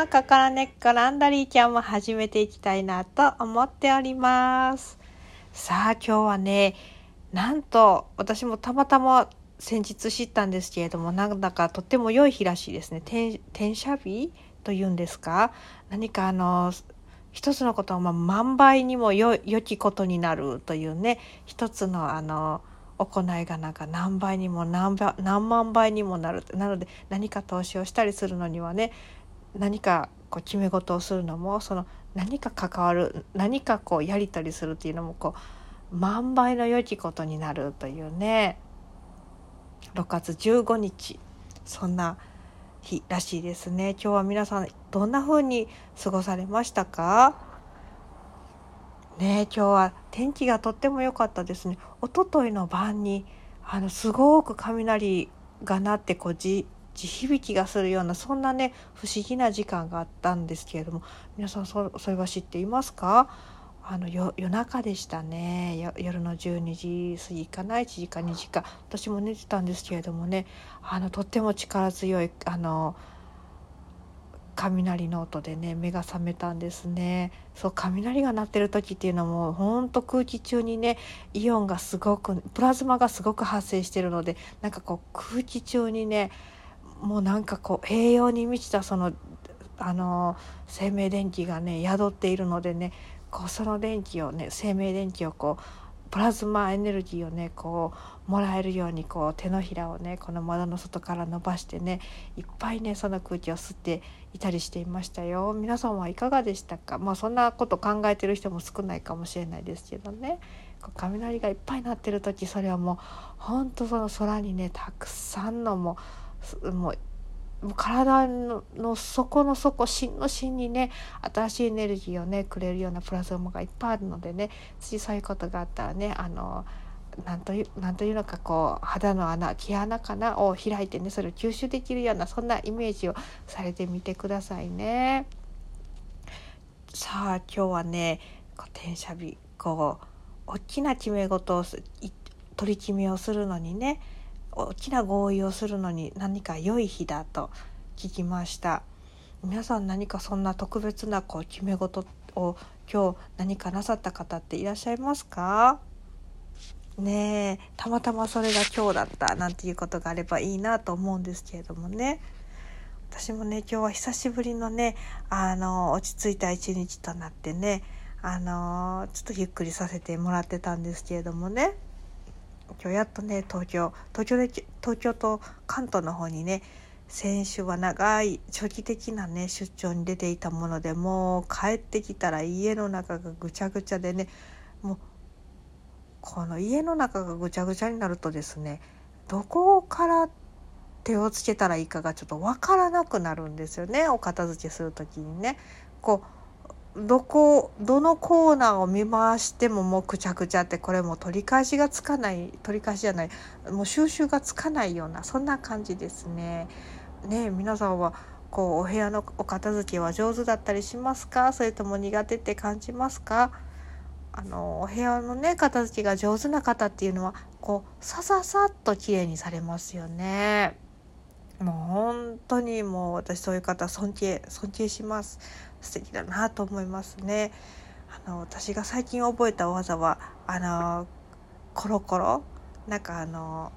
は、カカラネッコランダリーちゃんも始めていきたいなと思っております。さあ、今日はね、なんと私もたまたま先日知ったんですけれども、なんだかとっても良い日らしいですね。転写日というんですか何かあの、一つのことをまあ万倍にも良良きことになるというね、一つのあの、行いがなんか何倍にも何倍何万倍にもなるなので何か投資をしたりするのにはね何かこう決め事をするのもその何か関わる何かこうやり取りするっていうのもこう万倍の良きことになるというね。6月15日そんな日らしいですね。今日は皆さんどんな風に過ごされましたか？ね今日は天気がとっても良かったですね。一昨日の晩にあのすごく雷が鳴ってこう地地響きがするようなそんなね不思議な時間があったんですけれども皆さんそそれは知っていますか？あの夜中でしたね。夜の12時過ぎかな1時か2時か。私も寝てたんですけれどもねあのとっても力強いあの雷の音でね目が覚めたんですね。そう雷が鳴ってる時っていうのもほんと空気中にねイオンがすごくプラズマがすごく発生してるのでなんかこう空気中にねもうなんかこう栄養に満ちたそのあの生命電気がね宿っているのでねこうその電気をね生命電気をこうプラズマエネルギーをねこうもらえるようにこう手のひらをねこの窓の外から伸ばしてねいっぱいねその空気を吸っていたりしていましたよ。皆さんはいかがでしたか？まあそんなこと考えてる人も少ないかもしれないですけどね。こう雷がいっぱい鳴ってる時それはもうほんとその空にねたくさんのもうもう体の底の底芯の芯にね新しいエネルギーをねくれるようなプラズマがいっぱいあるのでね次そういうことがあったらねあのなんというなんというのかこう肌の穴毛穴かなを開いてねそれを吸収できるようなそんなイメージをされてみてくださいね。さあ今日はね転写日こう大きな決め事を取り決めをするのにね大きな合意をするのに何か良い日だと聞きました。皆さん何かそんな特別なこう決め事を今日何かなさった方っていらっしゃいますか？ねえたまたまそれが今日だったなんていうことがあればいいなと思うんですけれどもね。私もね今日は久しぶりのねあの落ち着いた一日となってねあのちょっとゆっくりさせてもらってたんですけれどもね。今日やっとね東京東京で東京と関東の方にね先週は長い長期的なね出張に出ていたものでもう帰ってきたら家の中がぐちゃぐちゃでねもうこの家の中がぐちゃぐちゃになるとですねどこから手をつけたらいいかがちょっと分からなくなるんですよねお片付けする時にね。こうどこどのコーナーを見回してももうくちゃくちゃってこれも取り返しがつかない取り返しじゃないもう収集がつかないようなそんな感じですね。ね皆さんはこうお部屋のお片付けは上手だったりしますか？それとも苦手って感じますか？あのお部屋のね片付けが上手な方っていうのはこうさささっと綺麗にされますよね。もう本当にもう私そういう方尊敬尊敬します素敵だなと思いますね。あの私が最近覚えた技はあのコロコロなんかあの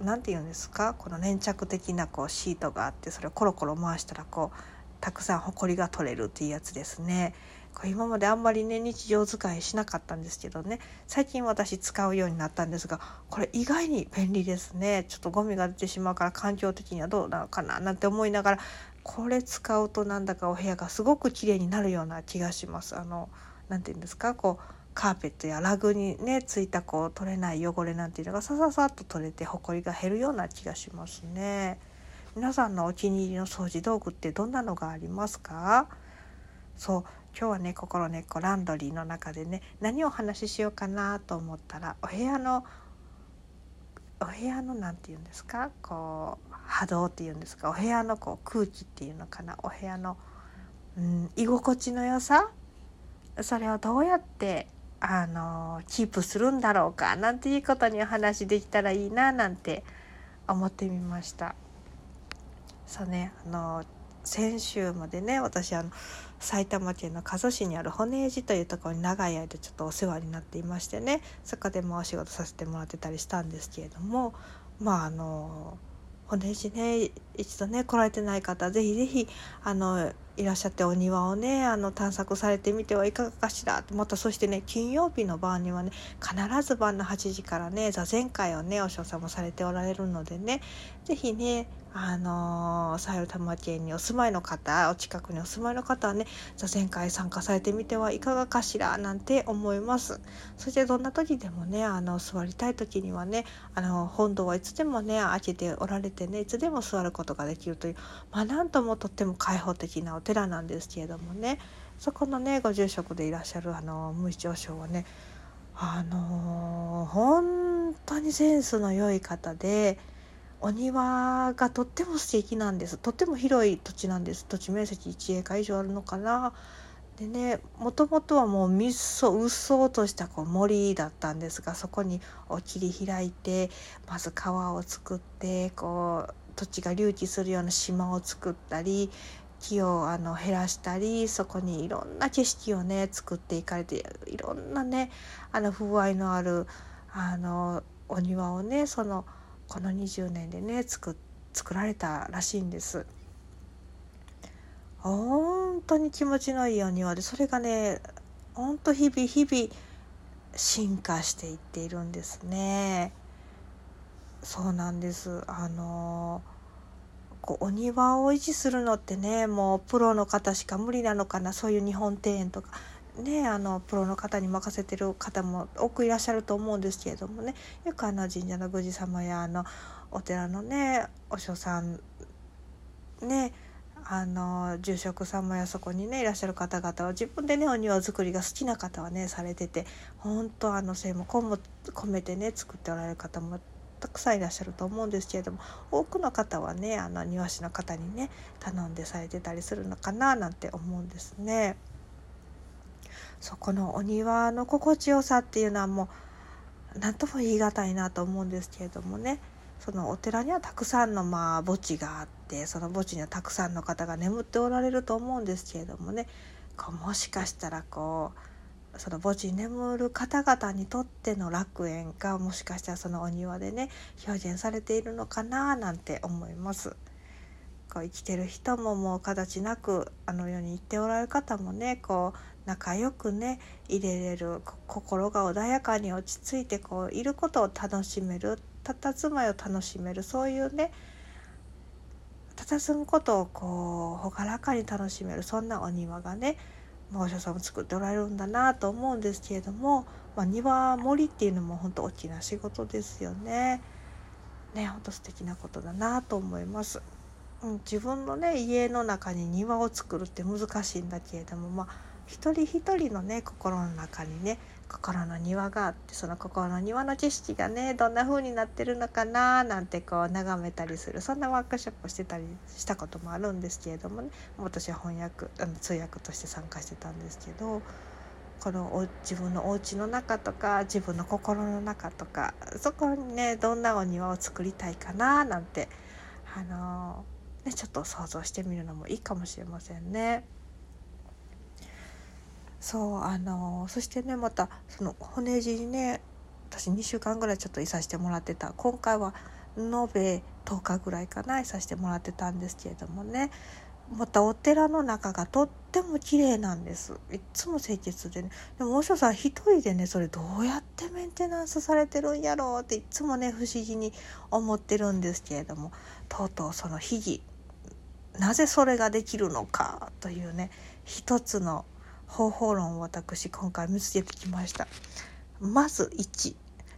何て言うんですか？この粘着的なこうシートがあってそれをコロコロ回したらこうたくさんほこりが取れるっていうやつですね。これ今まであんまりね日常使いしなかったんですけどね。最近私使うようになったんですがこれ意外に便利ですね。ちょっとゴミが出てしまうから環境的にはどうなのかななんて思いながらこれ使うとなんだかお部屋がすごく綺麗になるような気がします。あのなんて言うんですか？こうカーペットやラグにねついたこう取れない汚れなんていうのがさささっと取れてほこりが減るような気がしますね。皆さんのお気に入りの掃除道具ってどんなのがありますか？そう今日はね心根っこランドリーの中でね何をお話ししようかなと思ったらお部屋のお部屋の何て言うんですか？こう波動っていうんですか？お部屋のこう空気っていうのかな？お部屋の、うん、居心地の良さ？それをどうやってあのキープするんだろうか？なんていうことにお話できたらいいななんて思ってみました。そうねあの先週までね私あの埼玉県の加須市にある骨寺というところに長い間ちょっとお世話になっていましてねそこでもお仕事させてもらってたりしたんですけれどもまああの骨寺ね一度ね来られてない方ぜひぜひあのいらっしゃってお庭をねあの探索されてみてはいかがかしら。またそしてね金曜日の晩にはね必ず晩の8時からね座禅会をねお嬢様されておられるのでね是非ねあのー、埼玉県にお住まいの方お近くにお住まいの方はね座禅会参加されてみてはいかがかしらなんて思います。そしてどんな時でもねあの座りたい時にはねあの本堂はいつでもね開けておられてねいつでも座ることができるというまあなんともとっても開放的なお寺なんですけれどもね。そこのねご住職でいらっしゃるあの無一上将はねあのー、本当にセンスの良い方で。お庭がとっても素敵なんです。とっても広い土地なんです。土地面積1エーカ以上あるのかな。でねもともとはもうみっそうっそうとしたこう森だったんですがそこにを切り開いてまず川を作ってこう土地が隆起するような島を作ったり木をあの減らしたりそこにいろんな景色をね作っていかれていろんなねあの風合いのあるあのお庭をねそのこの20年でね作作られたらしいんです。本当に気持ちのいいお庭でそれがね本当日々日々進化していっているんですね。そうなんですあのこうお庭を維持するのってねもうプロの方しか無理なのかなそういう日本庭園とか。ね、あのプロの方に任せてる方も多くいらっしゃると思うんですけれどもね。よくあの神社の宮司様やあのお寺のねお師さんねあの住職様やそこにねいらっしゃる方々は自分でねお庭作りが好きな方はねされてて本当あの精も根も込めてね作っておられる方もたくさんいらっしゃると思うんですけれども多くの方はねあの庭師の方にね頼んでされてたりするのかななんて思うんですね。そこのお庭の心地よさっていうのはもう何とも言い難いなと思うんですけれどもねそのお寺にはたくさんのまあ墓地があってその墓地にはたくさんの方が眠っておられると思うんですけれどもねこうもしかしたらこうその墓地に眠る方々にとっての楽園がもしかしたらそのお庭でね表現されているのかななんて思います。こう生きてる人ももう形なくあの世に行っておられる方もねこう仲良くね入れれる心が穏やかに落ち着いてこういることを楽しめる佇まいを楽しめるそういうね佇むことをこう朗らかに楽しめるそんなお庭がねお医者さんも作っておられるんだなと思うんですけれども、まあ、庭森っていうのも本当大きな仕事ですよね。ね本当素敵なことだなと思います。うん、自分のね家の中に庭を作るって難しいんだけれどもまあ一人一人のね心の中にね心の庭があってその心の庭の知識がねどんな風になってるのかななんてこう眺めたりするそんなワークショップをしてたりしたこともあるんですけれどもね私は翻訳あの通訳として参加してたんですけどこの自分のお家の中とか自分の心の中とかそこにねどんなお庭を作りたいかななんてあのー、ね、ちょっと想像してみるのもいいかもしれませんね。そうあのそしてねまたその骨地にね私2週間ぐらいちょっといさせてもらってた。今回は延べ10日ぐらいかないさせてもらってたんですけれどもね。またお寺の中がとっても綺麗なんです。いつも清潔でね。でも大塩さん一人でねそれどうやってメンテナンスされてるんやろうっていつもね不思議に思ってるんですけれども。とうとうその秘技なぜそれができるのかというね一つの方法論を私今回見つけてきました。まず1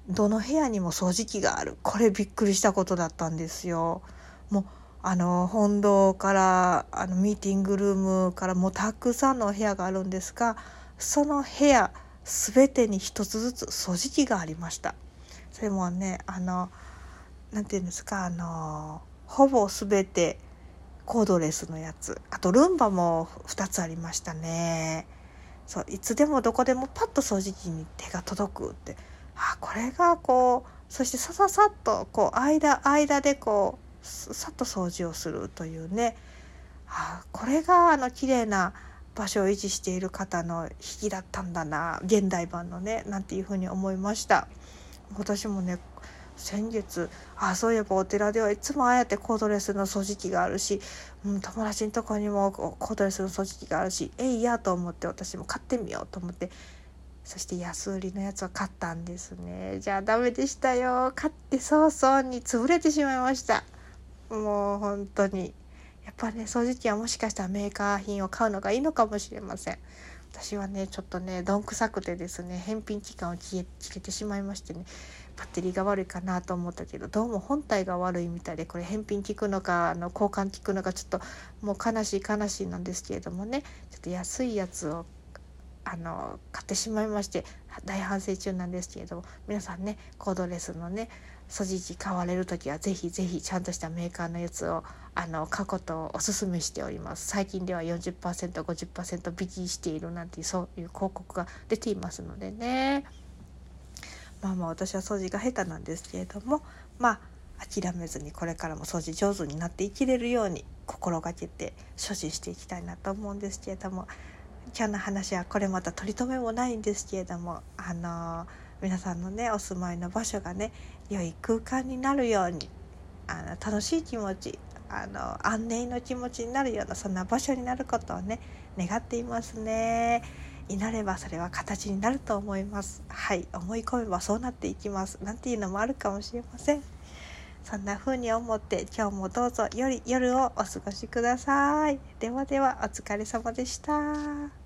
どの部屋にも掃除機がある。これびっくりしたことだったんですよ。もうあの本堂からあのミーティングルームからもうたくさんの部屋があるんですがその部屋全てに一つずつ掃除機がありました。それもねあの何て言うんですかあのほぼ全てコードレスのやつ。あとルンバも2つありましたね。そういつでもどこでもパッと掃除機に手が届くって。あこれがこうそしてさささっとこう間間でこうさっと掃除をするというね。あこれがあの綺麗な場所を維持している方の引きだったんだな現代版のねなんていうふうに思いました。私もね先月あそういえばお寺ではいつもああやってコードレスの掃除機があるし、うん、友達のとこにもコードレスの掃除機があるしえいやと思って私も買ってみようと思ってそして安売りのやつを買ったんですね。じゃあダメでしたよ。買って早々に潰れてしまいました。もう本当に。やっぱね掃除機はもしかしたらメーカー品を買うのがいいのかもしれません。私はねちょっとねどんくさくてですね返品期間を切れてしまいましてね。バッテリーが悪いかなと思ったけどどうも本体が悪いみたいでこれ返品効くのかあの交換効くのかちょっともう悲しい悲しいなんですけれどもね。ちょっと安いやつをあの買ってしまいまして大反省中なんですけれども皆さんねコードレスのね素地地買われる時はぜひぜひちゃんとしたメーカーのやつをあの買うことをおすすめしております。最近では 40%50% 引きしているなんていうそういう広告が出ていますのでね。まあまあ私は掃除が下手なんですけれどもまあ諦めずにこれからも掃除上手になって生きれるように心がけて所持していきたいなと思うんですけれども今日の話はこれまた取り留めもないんですけれどもあの皆さんのねお住まいの場所がね良い空間になるようにあの楽しい気持ちあの安寧の気持ちになるようなそんな場所になることをね願っていますね。になればそれは形になると思います。はい思い込めばそうなっていきます。なんていうのもあるかもしれません。そんな風に思って今日もどうぞより夜をお過ごしください。ではではお疲れ様でした。